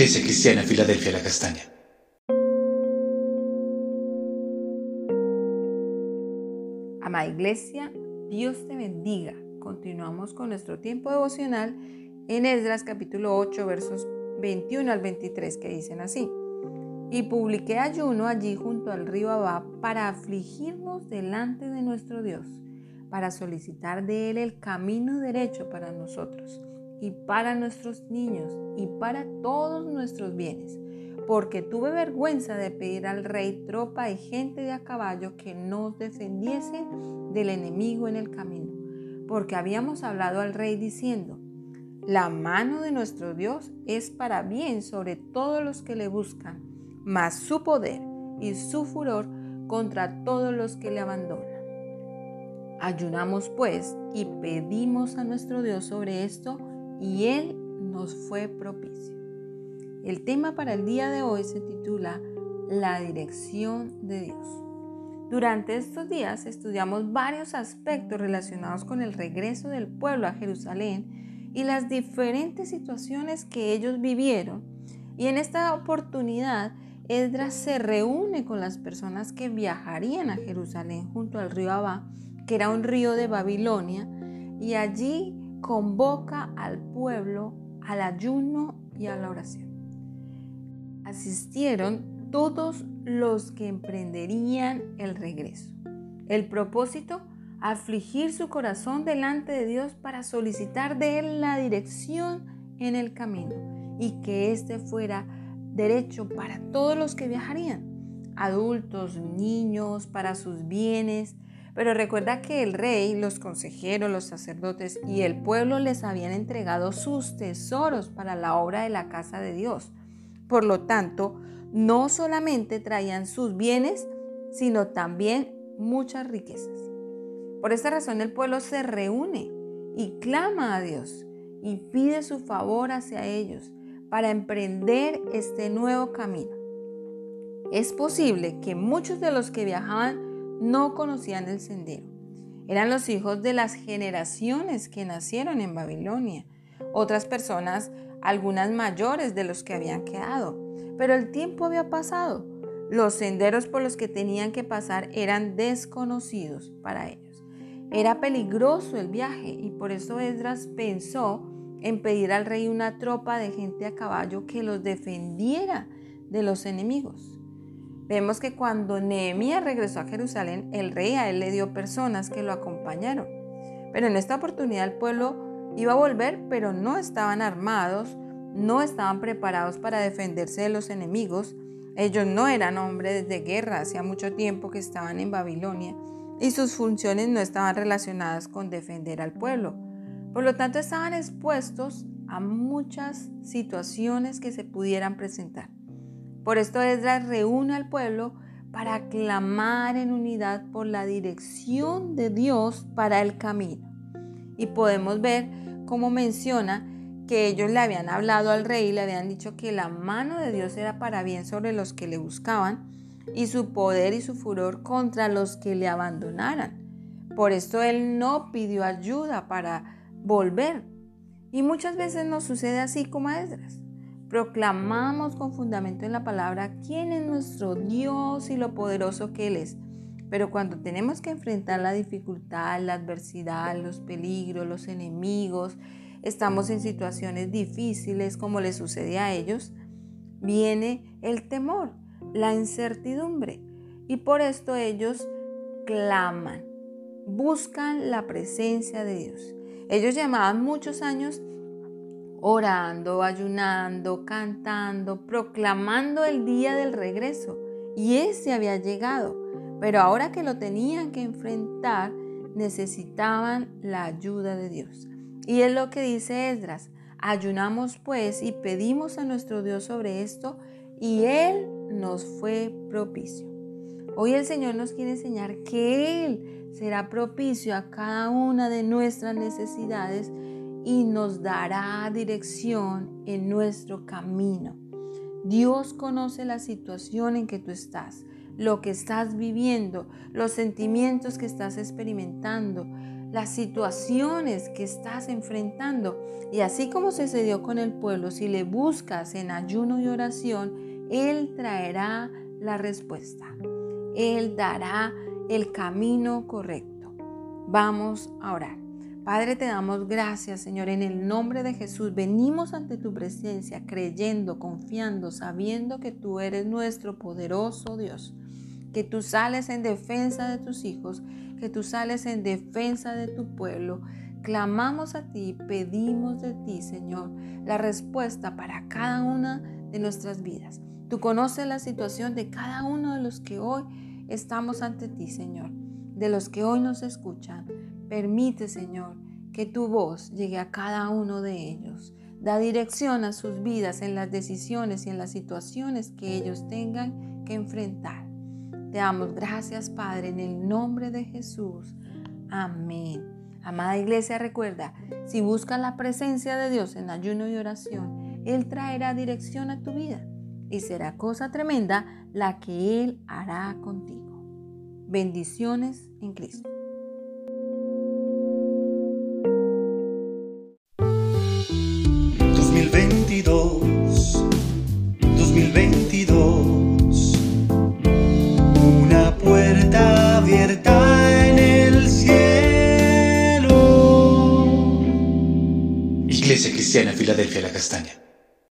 Iglesia Cristiana Filadelfia La Castaña. Amada Iglesia, Dios te bendiga. Continuamos con nuestro tiempo devocional en Esdras capítulo 8 versos 21 al 23 que dicen así. Y publiqué ayuno allí junto al río Abá para afligirnos delante de nuestro Dios, para solicitar de Él el camino derecho para nosotros y para nuestros niños y para todos nuestros bienes, porque tuve vergüenza de pedir al rey tropa y gente de a caballo que nos defendiese del enemigo en el camino, porque habíamos hablado al rey diciendo, la mano de nuestro Dios es para bien sobre todos los que le buscan mas su poder y su furor contra todos los que le abandonan. Ayunamos pues y pedimos a nuestro Dios sobre esto y Él nos fue propicio. El tema para el día de hoy se titula La dirección de Dios. Durante estos días estudiamos varios aspectos relacionados con el regreso del pueblo a Jerusalén y las diferentes situaciones que ellos vivieron. Y en esta oportunidad Esdras se reúne con las personas que viajarían a Jerusalén junto al río Abá, que era un río de Babilonia, y allí convoca al pueblo al ayuno y a la oración. Asistieron todos los que emprenderían el regreso. El propósito, afligir su corazón delante de Dios para solicitar de Él la dirección en el camino y que éste fuera derecho para todos los que viajarían, adultos, niños, para sus bienes. Pero recuerda que el rey, los consejeros, los sacerdotes y el pueblo les habían entregado sus tesoros para la obra de la casa de Dios. Por lo tanto, no solamente traían sus bienes, sino también muchas riquezas. Por esta razón el pueblo se reúne y clama a Dios y pide su favor hacia ellos para emprender este nuevo camino. Es posible que muchos de los que viajaban no conocían el sendero. Eran los hijos de las generaciones que nacieron en Babilonia, otras personas, algunas mayores de los que habían quedado. Pero el tiempo había pasado. Los senderos por los que tenían que pasar eran desconocidos para ellos. Era peligroso el viaje y por eso Esdras pensó en pedir al rey una tropa de gente a caballo que los defendiera de los enemigos. Vemos que cuando Nehemías regresó a Jerusalén, el rey a él le dio personas que lo acompañaron. Pero en esta oportunidad el pueblo iba a volver, pero no estaban armados, no estaban preparados para defenderse de los enemigos. Ellos no eran hombres de guerra, hacía mucho tiempo que estaban en Babilonia y sus funciones no estaban relacionadas con defender al pueblo. Por lo tanto, estaban expuestos a muchas situaciones que se pudieran presentar. Por esto Esdras reúne al pueblo para clamar en unidad por la dirección de Dios para el camino. Y podemos ver cómo menciona que ellos le habían hablado al rey y le habían dicho que la mano de Dios era para bien sobre los que le buscaban y su poder y su furor contra los que le abandonaran. Por esto él no pidió ayuda para volver. Y muchas veces nos sucede así como a Esdras. Proclamamos con fundamento en la palabra quién es nuestro Dios y lo poderoso que Él es. Pero cuando tenemos que enfrentar la dificultad, la adversidad, los peligros, los enemigos, estamos en situaciones difíciles como le sucede a ellos, viene el temor, la incertidumbre. Y por esto ellos claman, buscan la presencia de Dios. Ellos llevaban muchos años orando, ayunando, cantando, proclamando el día del regreso. Y ese había llegado. Pero ahora que lo tenían que enfrentar, necesitaban la ayuda de Dios. Y es lo que dice Esdras. Ayunamos pues y pedimos a nuestro Dios sobre esto y Él nos fue propicio. Hoy el Señor nos quiere enseñar que Él será propicio a cada una de nuestras necesidades y nos dará dirección en nuestro camino. Dios conoce la situación en que tú estás, lo que estás viviendo, los sentimientos que estás experimentando, las situaciones que estás enfrentando. Y así como sucedió con el pueblo, si le buscas en ayuno y oración, Él traerá la respuesta. Él dará el camino correcto. Vamos a orar. Padre, te damos gracias, Señor, en el nombre de Jesús. Venimos ante tu presencia creyendo, confiando, sabiendo que tú eres nuestro poderoso Dios, que tú sales en defensa de tus hijos, que tú sales en defensa de tu pueblo. Clamamos a ti, pedimos de ti, Señor, la respuesta para cada una de nuestras vidas. Tú conoces la situación de cada uno de los que hoy estamos ante ti, Señor, de los que hoy nos escuchan. Permite, Señor, que tu voz llegue a cada uno de ellos. Da dirección a sus vidas en las decisiones y en las situaciones que ellos tengan que enfrentar. Te damos gracias, Padre, en el nombre de Jesús. Amén. Amada iglesia, recuerda, si buscas la presencia de Dios en ayuno y oración, Él traerá dirección a tu vida y será cosa tremenda la que Él hará contigo. Bendiciones en Cristo. 2022. Una puerta abierta en el cielo. Iglesia Cristiana Filadelfia La Castaña.